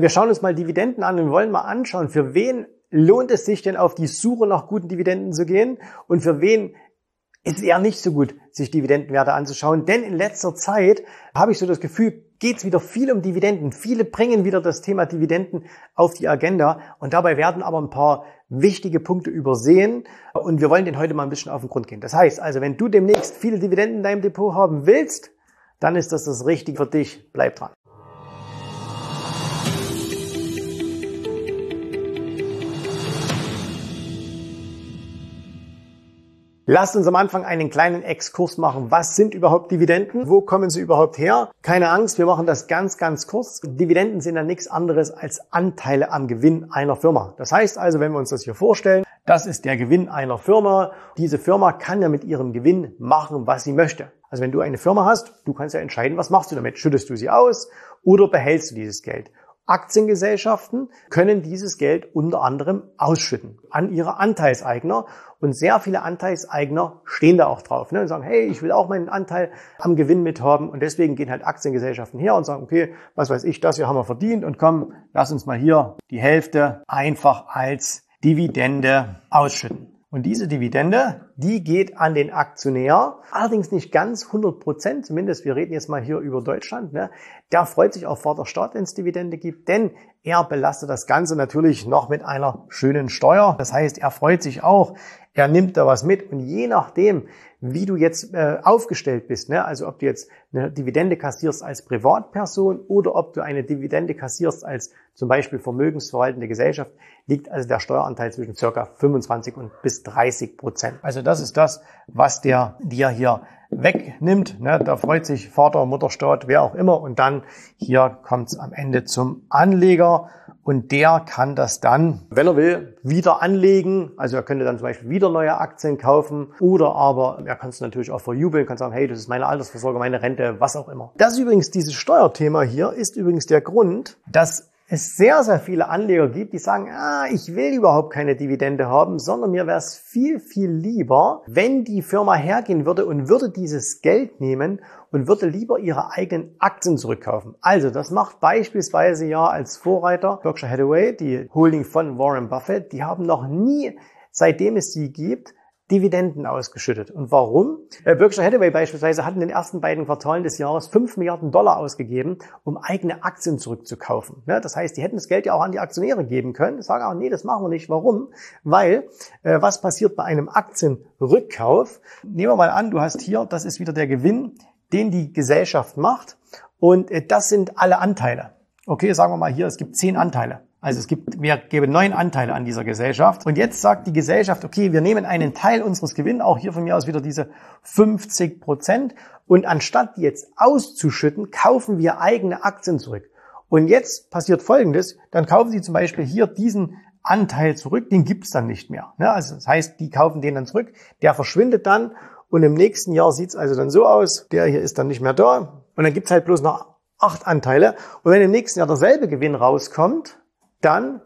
Wir schauen uns mal Dividenden an und wollen mal anschauen, für wen lohnt es sich denn auf die Suche nach guten Dividenden zu gehen und für wen ist es eher nicht so gut, sich Dividendenwerte anzuschauen. Denn in letzter Zeit habe ich so das Gefühl, geht es wieder viel um Dividenden. Viele bringen wieder das Thema Dividenden auf die Agenda und dabei werden aber ein paar wichtige Punkte übersehen und wir wollen den heute mal ein bisschen auf den Grund gehen. Das heißt also, wenn du demnächst viele Dividenden in deinem Depot haben willst, dann ist das das Richtige für dich. Bleib dran. Lasst uns am Anfang einen kleinen Exkurs machen. Was sind überhaupt Dividenden? Wo kommen sie überhaupt her? Keine Angst, wir machen das ganz, ganz kurz. Dividenden sind ja nichts anderes als Anteile am Gewinn einer Firma. Das heißt also, wenn wir uns das hier vorstellen, das ist der Gewinn einer Firma. Diese Firma kann ja mit ihrem Gewinn machen, was sie möchte. Also wenn du eine Firma hast, du kannst ja entscheiden, was machst du damit? Schüttest du sie aus oder behältst du dieses Geld? Aktiengesellschaften können dieses Geld unter anderem ausschütten an ihre Anteilseigner. Und sehr viele Anteilseigner stehen da auch drauf ne, und sagen, hey, ich will auch meinen Anteil am Gewinn mithaben. Und deswegen gehen halt Aktiengesellschaften her und sagen, okay, was weiß ich, das hier haben wir verdient und komm, lass uns mal hier die Hälfte einfach als Dividende ausschütten. Und diese Dividende, die geht an den Aktionär, allerdings nicht ganz 100 Prozent, zumindest wir reden jetzt mal hier über Deutschland. Ne? Der freut sich auf Vaterstaat, wenn es Dividende gibt, denn er belastet das Ganze natürlich noch mit einer schönen Steuer. Das heißt, er freut sich auch, er nimmt da was mit und je nachdem, wie du jetzt äh, aufgestellt bist, ne? also ob du jetzt eine Dividende kassierst als Privatperson oder ob du eine Dividende kassierst als zum Beispiel vermögensverwaltende Gesellschaft, liegt also der Steueranteil zwischen circa 25 und bis 30 Prozent. Also das ist das, was der dir hier wegnimmt. Ne? Da freut sich Vater, Mutter, Staat, wer auch immer. Und dann hier kommt es am Ende zum Anleger. Und der kann das dann, wenn er will, wieder anlegen. Also er könnte dann zum Beispiel wieder neue Aktien kaufen. Oder aber er kann es natürlich auch verjubeln, kann sagen, hey, das ist meine Altersvorsorge, meine Rente, was auch immer. Das übrigens, dieses Steuerthema hier, ist übrigens der Grund, dass es sehr, sehr viele Anleger gibt, die sagen, ah, ich will überhaupt keine Dividende haben, sondern mir wäre es viel, viel lieber, wenn die Firma hergehen würde und würde dieses Geld nehmen und würde lieber ihre eigenen Aktien zurückkaufen. Also das macht beispielsweise ja als Vorreiter Berkshire Hathaway, die Holding von Warren Buffett, die haben noch nie, seitdem es sie gibt, Dividenden ausgeschüttet. Und warum? Äh, Berkshire Hathaway beispielsweise hat in den ersten beiden Quartalen des Jahres 5 Milliarden Dollar ausgegeben, um eigene Aktien zurückzukaufen. Das heißt, die hätten das Geld ja auch an die Aktionäre geben können, sagen auch, nee, das machen wir nicht. Warum? Weil, äh, was passiert bei einem Aktienrückkauf? Nehmen wir mal an, du hast hier, das ist wieder der Gewinn, den die Gesellschaft macht. Und äh, das sind alle Anteile. Okay, sagen wir mal hier, es gibt zehn Anteile. Also es gibt, wir geben neun Anteile an dieser Gesellschaft. Und jetzt sagt die Gesellschaft, okay, wir nehmen einen Teil unseres Gewinns, auch hier von mir aus wieder diese 50 Prozent. Und anstatt die jetzt auszuschütten, kaufen wir eigene Aktien zurück. Und jetzt passiert Folgendes, dann kaufen Sie zum Beispiel hier diesen Anteil zurück, den gibt's dann nicht mehr. Also das heißt, die kaufen den dann zurück, der verschwindet dann und im nächsten Jahr sieht's also dann so aus, der hier ist dann nicht mehr da und dann gibt's halt bloß noch acht Anteile. Und wenn im nächsten Jahr derselbe Gewinn rauskommt, dann,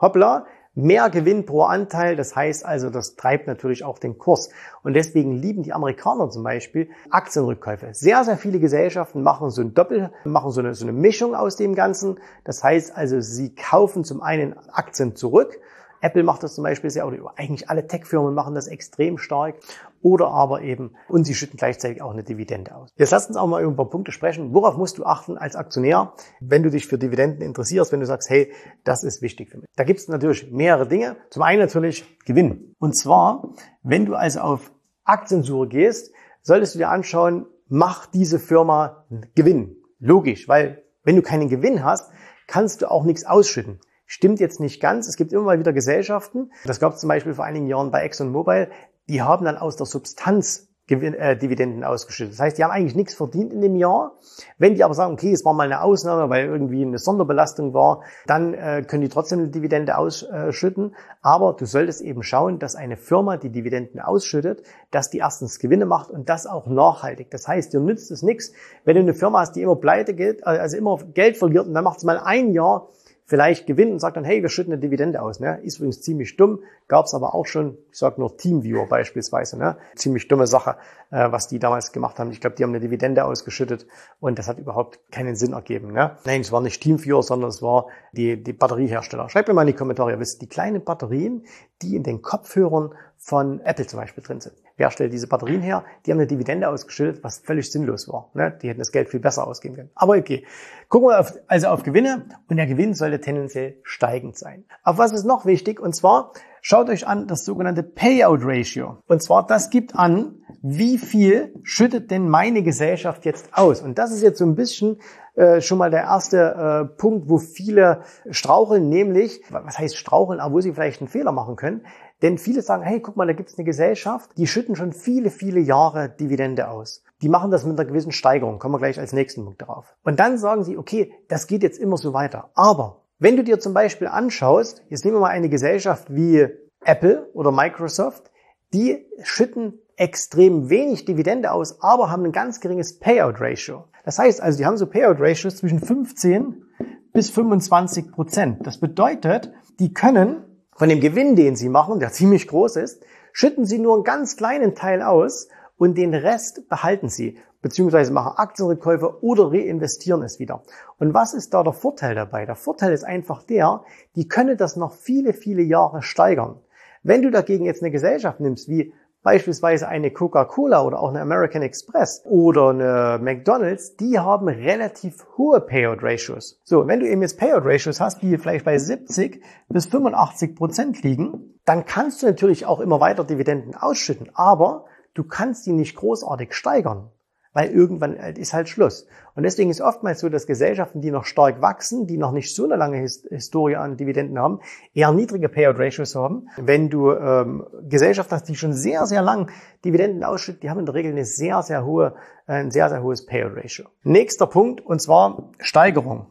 hoppla, mehr Gewinn pro Anteil. Das heißt also, das treibt natürlich auch den Kurs. Und deswegen lieben die Amerikaner zum Beispiel Aktienrückkäufe. Sehr, sehr viele Gesellschaften machen so ein Doppel, machen so eine, so eine Mischung aus dem Ganzen. Das heißt also, sie kaufen zum einen Aktien zurück Apple macht das zum Beispiel sehr, oder eigentlich alle Tech-Firmen machen das extrem stark. Oder aber eben, und sie schütten gleichzeitig auch eine Dividende aus. Jetzt lass uns auch mal über ein paar Punkte sprechen. Worauf musst du achten als Aktionär, wenn du dich für Dividenden interessierst, wenn du sagst, hey, das ist wichtig für mich. Da gibt es natürlich mehrere Dinge. Zum einen natürlich Gewinn. Und zwar, wenn du also auf Aktiensuche gehst, solltest du dir anschauen, macht diese Firma Gewinn. Logisch, weil wenn du keinen Gewinn hast, kannst du auch nichts ausschütten. Stimmt jetzt nicht ganz. Es gibt immer mal wieder Gesellschaften. Das gab es zum Beispiel vor einigen Jahren bei ExxonMobil. Die haben dann aus der Substanz äh, Dividenden ausgeschüttet. Das heißt, die haben eigentlich nichts verdient in dem Jahr. Wenn die aber sagen, okay, es war mal eine Ausnahme, weil irgendwie eine Sonderbelastung war, dann äh, können die trotzdem eine Dividende ausschütten. Aber du solltest eben schauen, dass eine Firma, die Dividenden ausschüttet, dass die erstens Gewinne macht und das auch nachhaltig. Das heißt, dir nützt es nichts, wenn du eine Firma hast, die immer pleite geht, also immer Geld verliert und dann macht es mal ein Jahr vielleicht Gewinn und sagt dann, hey, wir schütten eine Dividende aus. Ne? Ist übrigens ziemlich dumm, gab es aber auch schon, ich sage nur Teamviewer beispielsweise. Ne? Ziemlich dumme Sache, äh, was die damals gemacht haben. Ich glaube, die haben eine Dividende ausgeschüttet und das hat überhaupt keinen Sinn ergeben. Ne? Nein, es war nicht Teamviewer, sondern es war die, die Batteriehersteller. Schreibt mir mal in die Kommentare, ihr wisst, die kleinen Batterien, die in den Kopfhörern von Apple zum Beispiel drin sind. Wer stellt diese Batterien her? Die haben eine Dividende ausgeschüttet, was völlig sinnlos war. Ne? Die hätten das Geld viel besser ausgeben können. Aber okay. Gucken wir auf, also auf Gewinne und der Gewinn sollte tendenziell steigend sein. Auf was ist noch wichtig? Und zwar schaut euch an das sogenannte Payout Ratio. Und zwar das gibt an, wie viel schüttet denn meine Gesellschaft jetzt aus? Und das ist jetzt so ein bisschen äh, schon mal der erste äh, Punkt, wo viele straucheln, nämlich, was heißt straucheln, aber wo sie vielleicht einen Fehler machen können. Denn viele sagen, hey, guck mal, da gibt's eine Gesellschaft, die schütten schon viele, viele Jahre Dividende aus. Die machen das mit einer gewissen Steigerung. Kommen wir gleich als nächsten Punkt darauf. Und dann sagen sie, okay, das geht jetzt immer so weiter. Aber wenn du dir zum Beispiel anschaust, jetzt nehmen wir mal eine Gesellschaft wie Apple oder Microsoft, die schütten extrem wenig Dividende aus, aber haben ein ganz geringes Payout Ratio. Das heißt also, die haben so Payout Ratios zwischen 15 bis 25 Prozent. Das bedeutet, die können von dem Gewinn, den sie machen, der ziemlich groß ist, schütten sie nur einen ganz kleinen Teil aus und den Rest behalten sie, beziehungsweise machen Aktienrückkäufe oder reinvestieren es wieder. Und was ist da der Vorteil dabei? Der Vorteil ist einfach der, die können das noch viele, viele Jahre steigern. Wenn du dagegen jetzt eine Gesellschaft nimmst, wie Beispielsweise eine Coca-Cola oder auch eine American Express oder eine McDonald's, die haben relativ hohe Payout Ratios. So, wenn du eben jetzt Payout Ratios hast, die vielleicht bei 70 bis 85 Prozent liegen, dann kannst du natürlich auch immer weiter Dividenden ausschütten, aber du kannst die nicht großartig steigern weil irgendwann ist halt Schluss. Und deswegen ist oftmals so, dass Gesellschaften, die noch stark wachsen, die noch nicht so eine lange Historie an Dividenden haben, eher niedrige Payout Ratios haben. Wenn du ähm, Gesellschaften hast, die schon sehr, sehr lang Dividenden ausschütten, die haben in der Regel eine sehr, sehr hohe, ein sehr, sehr hohes Payout Ratio. Nächster Punkt, und zwar Steigerung.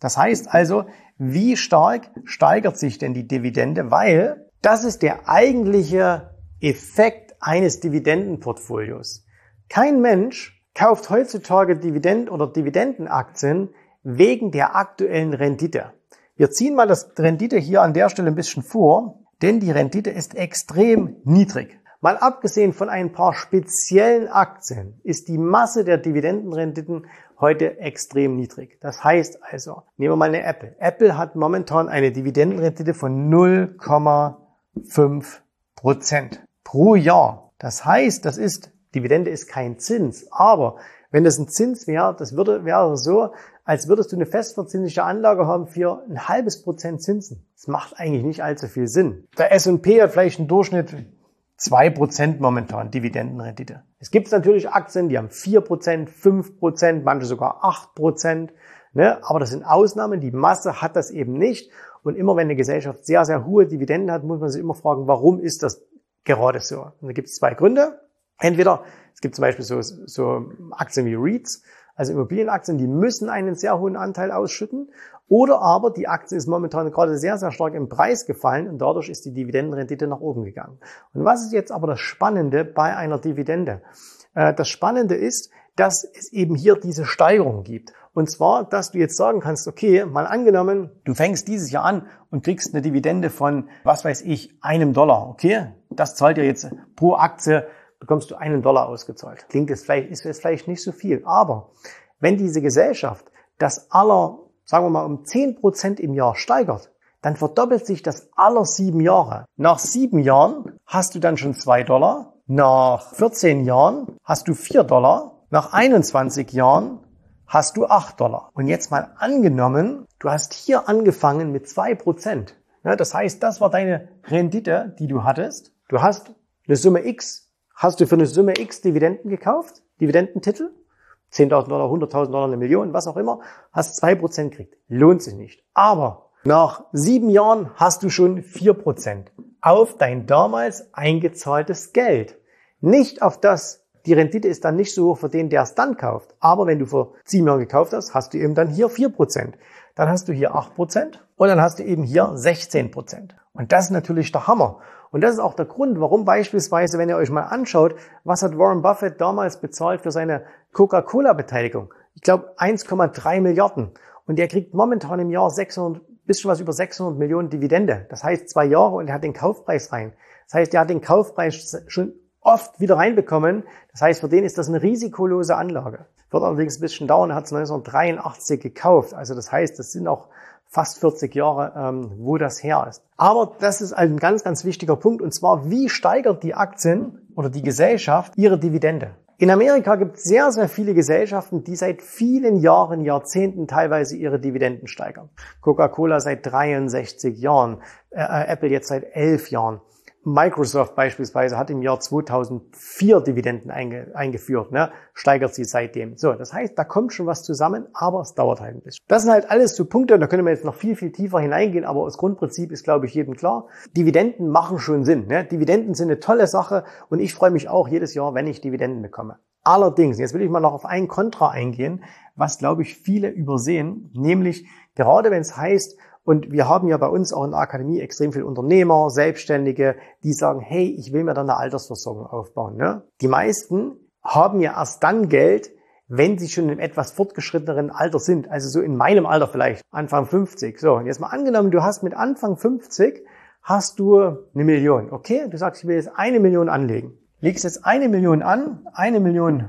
Das heißt also, wie stark steigert sich denn die Dividende? Weil das ist der eigentliche Effekt eines Dividendenportfolios. Kein Mensch kauft heutzutage Dividend- oder Dividendenaktien wegen der aktuellen Rendite. Wir ziehen mal das Rendite hier an der Stelle ein bisschen vor, denn die Rendite ist extrem niedrig. Mal abgesehen von ein paar speziellen Aktien ist die Masse der Dividendenrenditen heute extrem niedrig. Das heißt also, nehmen wir mal eine Apple. Apple hat momentan eine Dividendenrendite von 0,5 Prozent pro Jahr. Das heißt, das ist Dividende ist kein Zins. Aber wenn das ein Zins wäre, das würde, wäre so, als würdest du eine festverzinsliche Anlage haben für ein halbes Prozent Zinsen. Das macht eigentlich nicht allzu viel Sinn. Der S&P hat vielleicht einen Durchschnitt zwei Prozent momentan Dividendenrendite. Es gibt natürlich Aktien, die haben vier Prozent, fünf Prozent, manche sogar acht Prozent. Ne? Aber das sind Ausnahmen. Die Masse hat das eben nicht. Und immer wenn eine Gesellschaft sehr, sehr hohe Dividenden hat, muss man sich immer fragen, warum ist das gerade so? Und da gibt es zwei Gründe. Entweder, es gibt zum Beispiel so, so Aktien wie REITs, also Immobilienaktien, die müssen einen sehr hohen Anteil ausschütten. Oder aber die Aktie ist momentan gerade sehr, sehr stark im Preis gefallen und dadurch ist die Dividendenrendite nach oben gegangen. Und was ist jetzt aber das Spannende bei einer Dividende? Äh, das Spannende ist, dass es eben hier diese Steigerung gibt. Und zwar, dass du jetzt sagen kannst, okay, mal angenommen, du fängst dieses Jahr an und kriegst eine Dividende von, was weiß ich, einem Dollar. Okay, das zahlt dir jetzt pro Aktie bekommst du einen Dollar ausgezahlt. Klingt es vielleicht, ist es vielleicht nicht so viel. Aber wenn diese Gesellschaft das aller, sagen wir mal, um 10 Prozent im Jahr steigert, dann verdoppelt sich das aller sieben Jahre. Nach sieben Jahren hast du dann schon zwei Dollar. Nach 14 Jahren hast du vier Dollar. Nach 21 Jahren hast du acht Dollar. Und jetzt mal angenommen, du hast hier angefangen mit zwei Prozent. das heißt, das war deine Rendite, die du hattest. Du hast eine Summe X Hast du für eine Summe X Dividenden gekauft, Dividendentitel, 10.000 Dollar, 100.000 Dollar, eine Million, was auch immer, hast zwei Prozent gekriegt. Lohnt sich nicht. Aber nach sieben Jahren hast du schon vier Prozent auf dein damals eingezahltes Geld. Nicht auf das, die Rendite ist dann nicht so hoch für den, der es dann kauft. Aber wenn du vor sieben Jahren gekauft hast, hast du eben dann hier vier Prozent. Dann hast du hier acht Prozent und dann hast du eben hier 16 Prozent. Und das ist natürlich der Hammer. Und das ist auch der Grund, warum beispielsweise, wenn ihr euch mal anschaut, was hat Warren Buffett damals bezahlt für seine Coca-Cola-Beteiligung? Ich glaube 1,3 Milliarden. Und er kriegt momentan im Jahr 600 bisschen was über 600 Millionen Dividende. Das heißt zwei Jahre und er hat den Kaufpreis rein. Das heißt, er hat den Kaufpreis schon oft wieder reinbekommen. Das heißt, für den ist das eine risikolose Anlage. Wird allerdings ein bisschen dauern. Er hat es 1983 gekauft. Also das heißt, das sind auch fast 40 Jahre, ähm, wo das her ist. Aber das ist ein ganz, ganz wichtiger Punkt. Und zwar, wie steigert die Aktien oder die Gesellschaft ihre Dividende? In Amerika gibt es sehr, sehr viele Gesellschaften, die seit vielen Jahren, Jahrzehnten teilweise ihre Dividenden steigern. Coca-Cola seit 63 Jahren, äh, äh, Apple jetzt seit 11 Jahren. Microsoft beispielsweise hat im Jahr 2004 Dividenden einge, eingeführt, ne? steigert sie seitdem. So, das heißt, da kommt schon was zusammen, aber es dauert halt ein bisschen. Das sind halt alles so Punkte, und da können wir jetzt noch viel, viel tiefer hineingehen, aber das Grundprinzip ist, glaube ich, jedem klar. Dividenden machen schon Sinn. Ne? Dividenden sind eine tolle Sache und ich freue mich auch jedes Jahr, wenn ich Dividenden bekomme. Allerdings, jetzt will ich mal noch auf ein Kontra eingehen, was, glaube ich, viele übersehen, nämlich gerade wenn es heißt, und wir haben ja bei uns auch in der Akademie extrem viele Unternehmer, Selbstständige, die sagen, hey, ich will mir dann eine Altersversorgung aufbauen. Ne? Die meisten haben ja erst dann Geld, wenn sie schon im etwas fortgeschritteneren Alter sind. Also so in meinem Alter vielleicht, Anfang 50. So, und jetzt mal angenommen, du hast mit Anfang 50 hast du eine Million. Okay, du sagst, ich will jetzt eine Million anlegen. Legst jetzt eine Million an, eine Million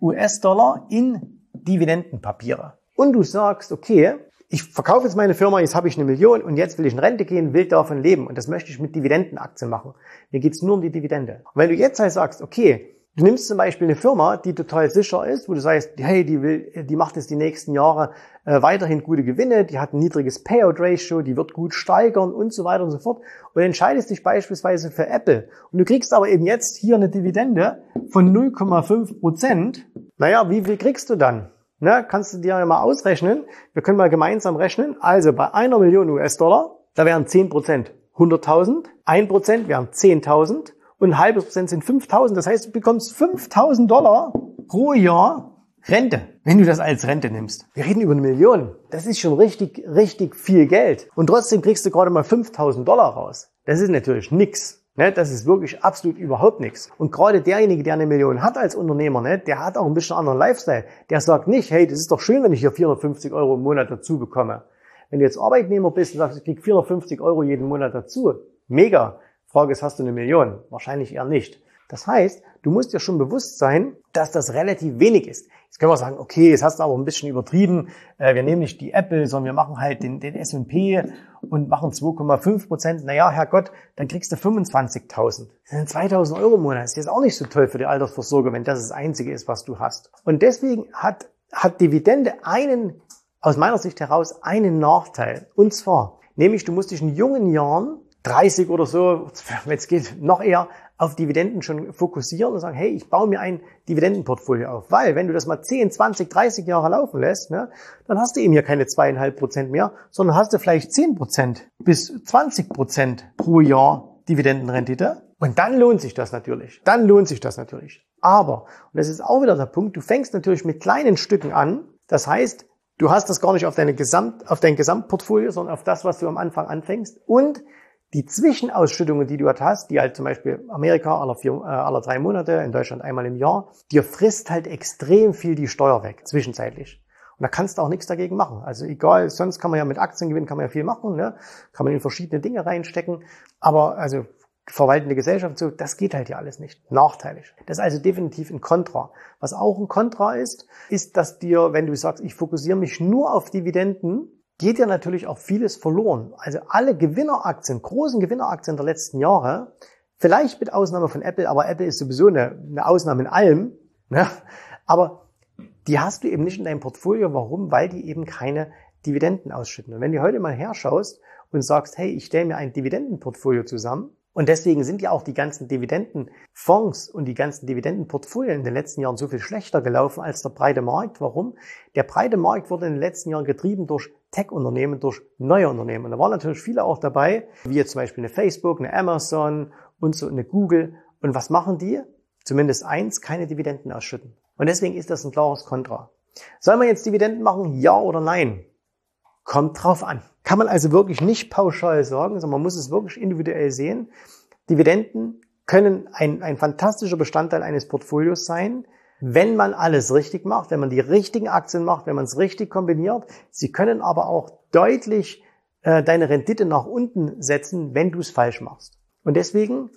US-Dollar in Dividendenpapiere. Und du sagst, okay, ich verkaufe jetzt meine Firma, jetzt habe ich eine Million und jetzt will ich in Rente gehen, will davon leben und das möchte ich mit Dividendenaktien machen. Mir geht's nur um die Dividende. Und wenn du jetzt halt sagst, okay, du nimmst zum Beispiel eine Firma, die total sicher ist, wo du sagst, hey, die will, die macht jetzt die nächsten Jahre äh, weiterhin gute Gewinne, die hat ein niedriges Payout-Ratio, die wird gut steigern und so weiter und so fort und entscheidest dich beispielsweise für Apple und du kriegst aber eben jetzt hier eine Dividende von 0,5 Prozent. Naja, wie viel kriegst du dann? Ne, kannst du dir ja mal ausrechnen. Wir können mal gemeinsam rechnen. Also bei einer Million US-Dollar, da wären 10 Prozent 100.000, 1 Prozent wären 10.000 und ein halbes Prozent sind 5.000. Das heißt, du bekommst 5.000 Dollar pro Jahr Rente, wenn du das als Rente nimmst. Wir reden über eine Million. Das ist schon richtig, richtig viel Geld. Und trotzdem kriegst du gerade mal 5.000 Dollar raus. Das ist natürlich nix. Ne, das ist wirklich absolut überhaupt nichts. Und gerade derjenige, der eine Million hat als Unternehmer, ne, der hat auch ein bisschen anderen Lifestyle. Der sagt nicht, hey, das ist doch schön, wenn ich hier 450 Euro im Monat dazu bekomme. Wenn du jetzt Arbeitnehmer bist und sagst, ich krieg 450 Euro jeden Monat dazu, mega. Frage ist, hast du eine Million? Wahrscheinlich eher nicht. Das heißt, du musst dir schon bewusst sein, dass das relativ wenig ist. Jetzt können wir sagen, okay, jetzt hast du aber ein bisschen übertrieben. Äh, wir nehmen nicht die Apple, sondern wir machen halt den, den S&P und machen 2,5 Prozent. Naja, Herrgott, dann kriegst du 25.000. Das sind 2.000 Euro im Monat. Das ist jetzt auch nicht so toll für die Altersvorsorge, wenn das das Einzige ist, was du hast. Und deswegen hat, hat Dividende einen, aus meiner Sicht heraus, einen Nachteil. Und zwar, nämlich du musst dich in jungen Jahren 30 oder so, wenn es geht, noch eher auf Dividenden schon fokussieren und sagen, hey, ich baue mir ein Dividendenportfolio auf. Weil, wenn du das mal 10, 20, 30 Jahre laufen lässt, ne, dann hast du eben hier keine zweieinhalb Prozent mehr, sondern hast du vielleicht 10 Prozent bis 20 Prozent pro Jahr Dividendenrendite. Und dann lohnt sich das natürlich. Dann lohnt sich das natürlich. Aber, und das ist auch wieder der Punkt, du fängst natürlich mit kleinen Stücken an. Das heißt, du hast das gar nicht auf, deine Gesamt, auf dein Gesamtportfolio, sondern auf das, was du am Anfang anfängst. Und die Zwischenausschüttungen, die du halt hast, die halt zum Beispiel Amerika aller, vier, äh, aller drei Monate, in Deutschland einmal im Jahr, dir frisst halt extrem viel die Steuer weg, zwischenzeitlich. Und da kannst du auch nichts dagegen machen. Also egal, sonst kann man ja mit Aktiengewinn kann man ja viel machen, ne? kann man in verschiedene Dinge reinstecken. Aber also verwaltende Gesellschaft, so, das geht halt ja alles nicht. Nachteilig. Das ist also definitiv ein Kontra. Was auch ein Kontra ist, ist, dass dir, wenn du sagst, ich fokussiere mich nur auf Dividenden, geht ja natürlich auch vieles verloren. Also alle Gewinneraktien, großen Gewinneraktien der letzten Jahre, vielleicht mit Ausnahme von Apple, aber Apple ist sowieso eine, eine Ausnahme in allem, ne? aber die hast du eben nicht in deinem Portfolio. Warum? Weil die eben keine Dividenden ausschütten. Und wenn du heute mal herschaust und sagst, hey, ich stelle mir ein Dividendenportfolio zusammen, und deswegen sind ja auch die ganzen Dividendenfonds und die ganzen Dividendenportfolien in den letzten Jahren so viel schlechter gelaufen als der breite Markt. Warum? Der breite Markt wurde in den letzten Jahren getrieben durch Tech-Unternehmen, durch neue Unternehmen. Und da waren natürlich viele auch dabei, wie jetzt zum Beispiel eine Facebook, eine Amazon und so eine Google. Und was machen die? Zumindest eins, keine Dividenden ausschütten. Und deswegen ist das ein klares Kontra. Soll man jetzt Dividenden machen? Ja oder nein? Kommt drauf an. Kann man also wirklich nicht pauschal sagen, sondern man muss es wirklich individuell sehen. Dividenden können ein, ein fantastischer Bestandteil eines Portfolios sein, wenn man alles richtig macht, wenn man die richtigen Aktien macht, wenn man es richtig kombiniert. Sie können aber auch deutlich äh, deine Rendite nach unten setzen, wenn du es falsch machst. Und deswegen,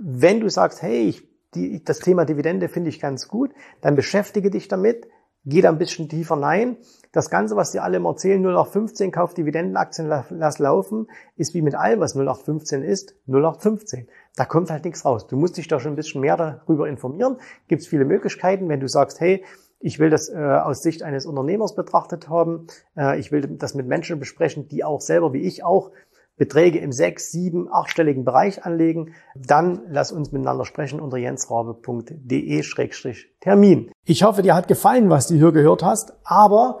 wenn du sagst, hey, ich, die, das Thema Dividende finde ich ganz gut, dann beschäftige dich damit, geh da ein bisschen tiefer rein. Das Ganze, was dir alle immer erzählen, 0815, kauf Dividendenaktien, lass laufen, ist wie mit allem, was 0815 ist, 0815. Da kommt halt nichts raus. Du musst dich da schon ein bisschen mehr darüber informieren. Gibt es viele Möglichkeiten, wenn du sagst, hey, ich will das äh, aus Sicht eines Unternehmers betrachtet haben. Äh, ich will das mit Menschen besprechen, die auch selber wie ich auch Beträge im sechs, sieben, achtstelligen Bereich anlegen, dann lass uns miteinander sprechen unter jensrabe.de-termin. Ich hoffe, dir hat gefallen, was du hier gehört hast, aber